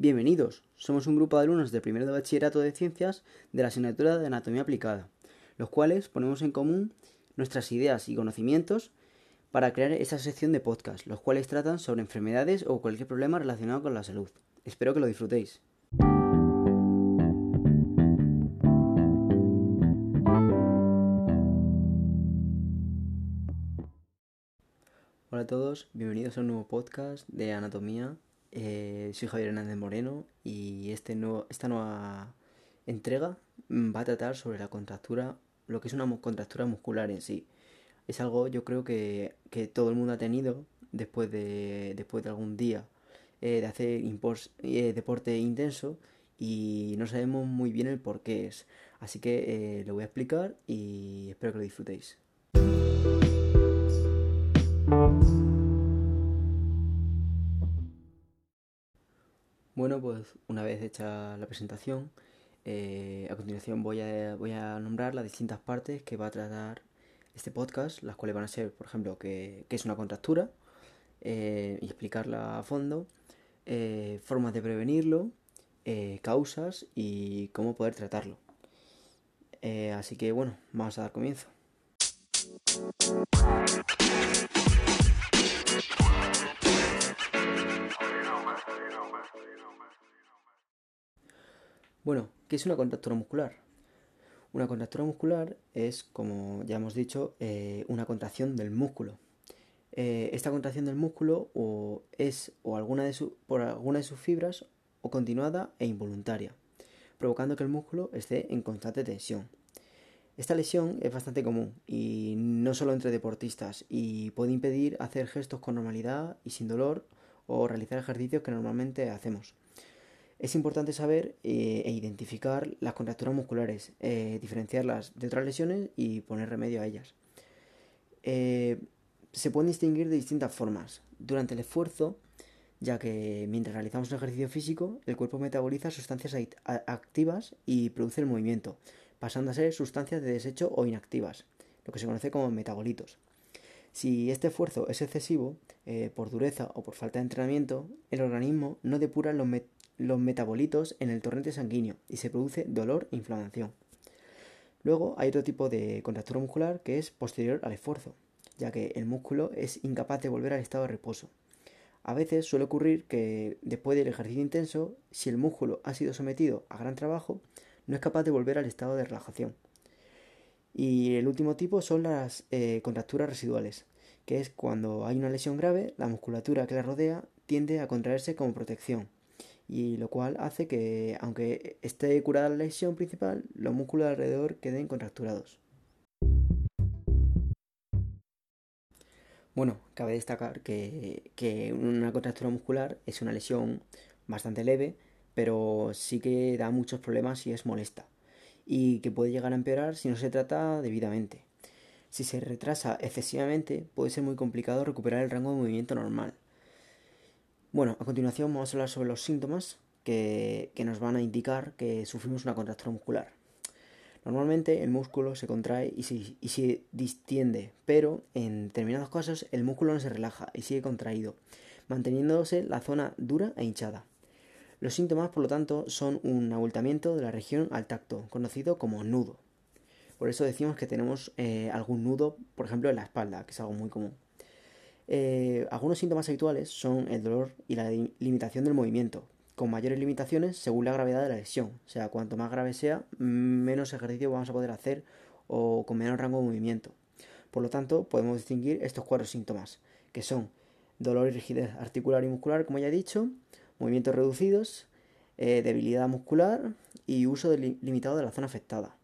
Bienvenidos, somos un grupo de alumnos de primero de bachillerato de ciencias de la asignatura de anatomía aplicada, los cuales ponemos en común nuestras ideas y conocimientos para crear esta sección de podcast, los cuales tratan sobre enfermedades o cualquier problema relacionado con la salud. Espero que lo disfrutéis. Hola a todos, bienvenidos a un nuevo podcast de anatomía. Eh, soy Javier Hernández Moreno y este nuevo, esta nueva entrega va a tratar sobre la contractura, lo que es una contractura muscular en sí. Es algo yo creo que, todo el mundo ha tenido después de, después de algún día eh, de hacer eh, deporte intenso y no sabemos muy bien el por qué es. Así que lo voy a explicar y espero que lo disfrutéis. Bueno, pues una vez hecha la presentación, eh, a continuación voy a, nombrar las distintas partes que va a tratar este podcast, las cuales van a ser, por ejemplo, qué, es una contractura eh, y explicarla a fondo, eh, formas de prevenirlo, causas y cómo poder tratarlo. así que bueno, vamos a dar comienzo. Bueno, ¿qué es una contractura muscular? Una contractura muscular es, como ya hemos dicho, eh, una contracción del músculo. Eh, esta contracción del músculo o es o alguna de por alguna de sus fibras o continuada e involuntaria, provocando que el músculo esté en constante tensión. Esta lesión es bastante común y no solo entre deportistas y puede impedir hacer gestos con normalidad y sin dolor o realizar ejercicios que normalmente hacemos. Es importante saber eh, e identificar las contracturas musculares, eh, diferenciarlas de otras lesiones y poner remedio a ellas. Eh, se pueden distinguir de distintas formas. Durante el esfuerzo, ya que mientras realizamos un ejercicio físico, el cuerpo metaboliza sustancias activas y produce el movimiento, pasando a ser sustancias de desecho o inactivas, lo que se conoce como metabolitos. Si este esfuerzo es excesivo, por dureza o por falta de entrenamiento, el organismo no depura los, metabolitos los metabolitos en el torrente sanguíneo y se produce dolor e inflamación. Luego hay otro tipo de contractura muscular que es posterior al esfuerzo, ya que el músculo es incapaz de volver al estado de reposo. A veces suele ocurrir que después del ejercicio intenso, si el músculo ha sido sometido a gran trabajo, no es capaz de volver al estado de relajación. Y el último tipo son las eh, contracturas residuales, que es cuando hay una lesión grave, la musculatura que la rodea tiende a contraerse como protección, y lo cual hace que, aunque esté curada la lesión principal, los músculos alrededor queden contracturados. Bueno, cabe destacar que, que, una contractura muscular es una lesión bastante leve, pero sí que da muchos problemas y es molesta, y que puede llegar a empeorar si no se trata debidamente. Si se retrasa excesivamente, puede ser muy complicado recuperar el rango de movimiento normal, bueno, a continuación vamos a hablar sobre los síntomas que, nos van a indicar que sufrimos una contractura muscular. Normalmente el músculo se contrae y se, distiende, pero en determinados casos el músculo no se relaja y sigue contraído, manteniéndose la zona dura e hinchada. Los síntomas, por lo tanto, son un abultamiento de la región al tacto, conocido como nudo. Por eso decimos que tenemos eh, algún nudo, por ejemplo, en la espalda, que es algo muy común. Eh, algunos síntomas habituales son el dolor y la limitación del movimiento, con mayores limitaciones según la gravedad de la lesión. O sea, cuanto más grave sea, menos ejercicio vamos a poder hacer o con menor rango de movimiento. Por lo tanto, podemos distinguir estos cuatro síntomas, que son dolor y rigidez articular y muscular, como ya he dicho, movimientos reducidos, eh, debilidad muscular y uso limitado de la zona afectada.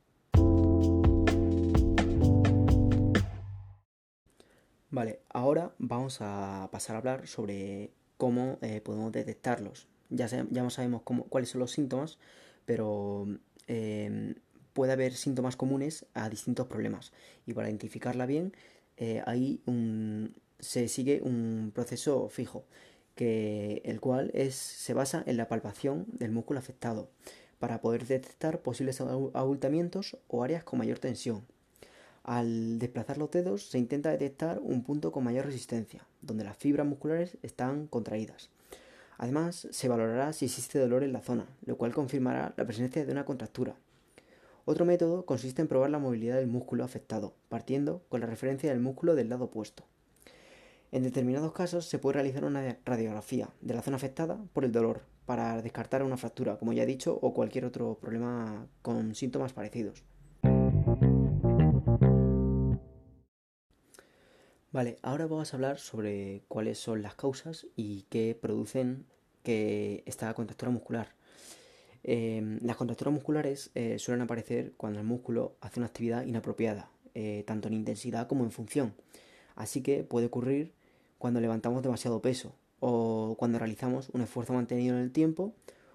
Vale, ahora vamos a pasar a hablar sobre cómo eh, podemos detectarlos. Ya, ya sabemos cómo, cuáles son los síntomas, pero em, puede haber síntomas comunes a distintos problemas. Y para identificarla bien, eh, ahí se sigue un proceso fijo, que, el cual es, se basa en la palpación del músculo afectado, para poder detectar posibles abultamientos o áreas con mayor tensión. Al desplazar los dedos se intenta detectar un punto con mayor resistencia, donde las fibras musculares están contraídas. Además, se valorará si existe dolor en la zona, lo cual confirmará la presencia de una contractura. Otro método consiste en probar la movilidad del músculo afectado, partiendo con la referencia del músculo del lado opuesto. En determinados casos se puede realizar una radiografía de la zona afectada por el dolor para descartar una fractura, como ya he dicho, o cualquier otro problema con síntomas parecidos. Vale, ahora vamos a hablar sobre cuáles son las causas y qué producen que esta contractura muscular. Em, las contracturas musculares eh, suelen aparecer cuando el músculo hace una actividad inapropiada, eh, tanto en intensidad como en función. Así que puede ocurrir cuando levantamos demasiado peso o cuando realizamos un esfuerzo mantenido en el tiempo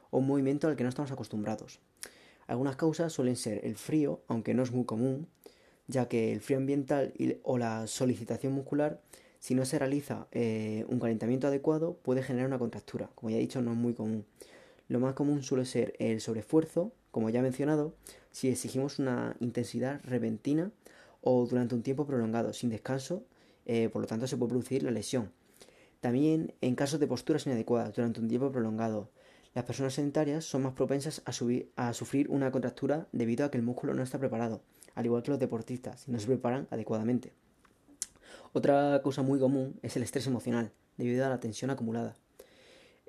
o un movimiento al que no estamos acostumbrados. Algunas causas suelen ser el frío, aunque no es muy común, ya que el frío ambiental o la solicitación muscular, si no se realiza eh, un calentamiento adecuado, puede generar una contractura. Como ya he dicho, no es muy común. Lo más común suele ser el sobreesfuerzo, como ya he mencionado, si exigimos una intensidad repentina o durante un tiempo prolongado, sin descanso, eh, por lo tanto se puede producir la lesión. También en casos de posturas inadecuadas durante un tiempo prolongado, las personas sedentarias son más propensas a, a sufrir una contractura debido a que el músculo no está preparado, al igual que los deportistas, si no se preparan adecuadamente. Otra causa muy común es el estrés emocional, debido a la tensión acumulada.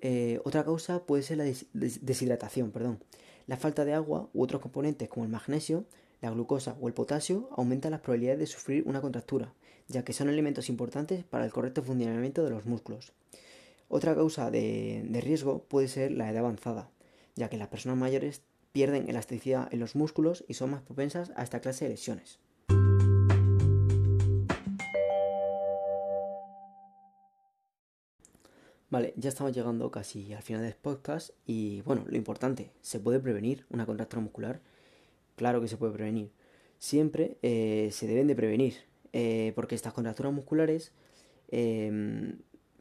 Eh, otra causa puede ser la deshidratación, perdón. La falta de agua u otros componentes como el magnesio, la glucosa o el potasio aumentan las probabilidades de sufrir una contractura, ya que son elementos importantes para el correcto funcionamiento de los músculos. Otra causa de, de riesgo puede ser la edad avanzada, ya que las personas mayores pierden elasticidad en los músculos y son más propensas a esta clase de lesiones. Vale, ya estamos llegando casi al final del podcast y bueno, lo importante, ¿se puede prevenir una contractura muscular? Claro que se puede prevenir. Siempre eh, se deben de prevenir, eh, porque estas contracturas musculares,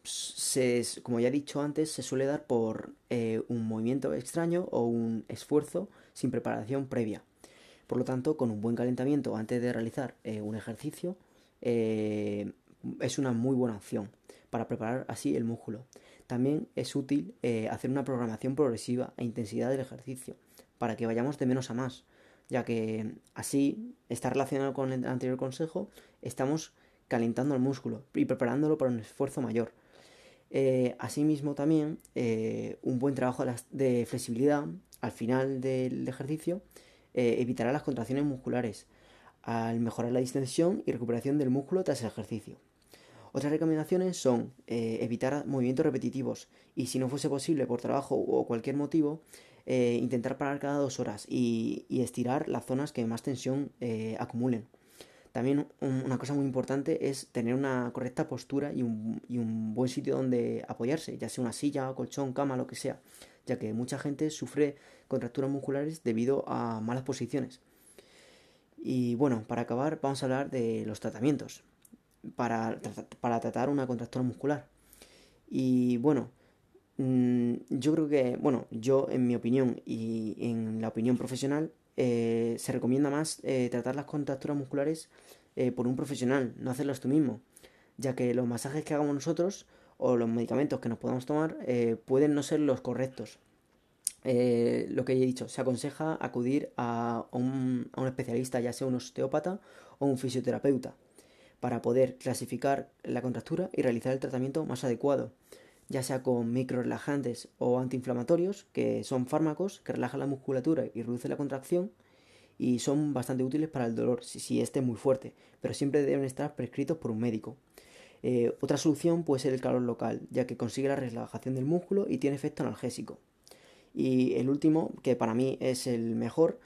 em, como ya he dicho antes, se suele dar por eh, un movimiento extraño o un esfuerzo sin preparación previa. Por lo tanto, con un buen calentamiento antes de realizar un ejercicio, es una muy buena opción para preparar así el músculo. También es útil eh, hacer una programación progresiva e intensidad del ejercicio para que vayamos de menos a más, ya que así está relacionado con el anterior consejo, estamos calentando el músculo y preparándolo para un esfuerzo mayor. Eh, asimismo también eh, un buen trabajo de flexibilidad al final del ejercicio evitará las contracciones musculares al mejorar la distensión y recuperación del músculo tras el ejercicio. Otras recomendaciones son eh, evitar movimientos repetitivos y si no fuese posible por trabajo o cualquier motivo, eh, intentar parar cada dos horas y, estirar las zonas que más tensión eh, acumulen. También una cosa muy importante es tener una correcta postura y un, y un, buen sitio donde apoyarse, ya sea una silla, colchón, cama, lo que sea, ya que mucha gente sufre contracturas musculares debido a malas posiciones. Y bueno, para acabar vamos a hablar de los tratamientos para, para tratar una contractura muscular. Y bueno, mm, yo creo que, bueno, yo en mi opinión y en la opinión profesional, eh, se recomienda más eh, tratar las contracturas musculares eh, por un profesional, no hacerlas tú mismo, ya que los masajes que hagamos nosotros o los medicamentos que nos podamos tomar pueden no ser los correctos. lo que he dicho, se aconseja acudir a un, a un especialista, ya sea un osteópata o un fisioterapeuta para poder clasificar la contractura y realizar el tratamiento más adecuado, ya sea con microrelajantes o antiinflamatorios, que son fármacos que relajan la musculatura y reducen la contracción y son bastante útiles para el dolor si, este es muy fuerte, pero siempre deben estar prescritos por un médico. Eh, otra solución puede ser el calor local, ya que consigue la relajación del músculo y tiene efecto analgésico. Y el último, que para mí es el mejor,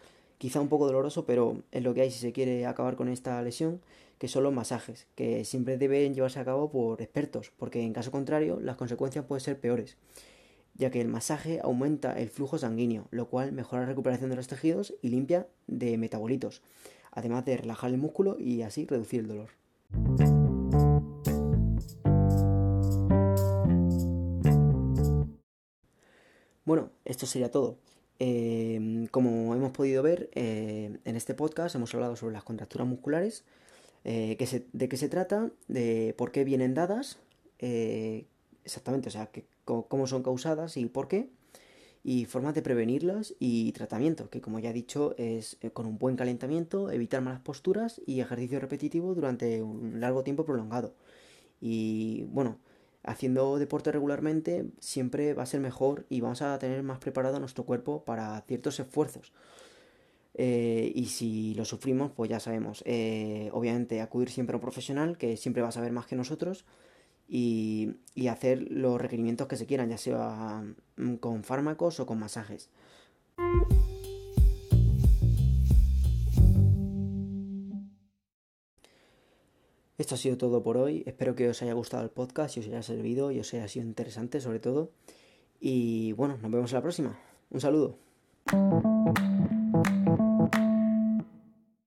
quizá un poco doloroso, pero es lo que hay si se quiere acabar con esta lesión, que son los masajes, que siempre deben llevarse a cabo por expertos, porque en caso contrario las consecuencias pueden ser peores, ya que el masaje aumenta el flujo sanguíneo, lo cual mejora la recuperación de los tejidos y limpia de metabolitos, además de relajar el músculo y así reducir el dolor. Bueno, esto sería todo. Eh, como hemos podido ver eh, en este podcast, hemos hablado sobre las contracturas musculares, eh, de qué se trata, de por qué vienen dadas, eh, exactamente, o sea, cómo son causadas y por qué, y formas de prevenirlas y tratamiento, que como ya he dicho es con un buen calentamiento, evitar malas posturas y ejercicio repetitivo durante un largo tiempo prolongado. Y bueno, haciendo deporte regularmente siempre va a ser mejor y vamos a tener más preparado nuestro cuerpo para ciertos esfuerzos. Eh, y si lo sufrimos, pues ya sabemos, eh, obviamente acudir siempre a un profesional que siempre va a saber más que nosotros y, y hacer los requerimientos que se quieran, ya sea mm, con fármacos o con masajes. Esto ha sido todo por hoy. Espero que os haya gustado el podcast y os haya servido y os haya sido interesante sobre todo. Y bueno, nos vemos en la próxima. Un saludo.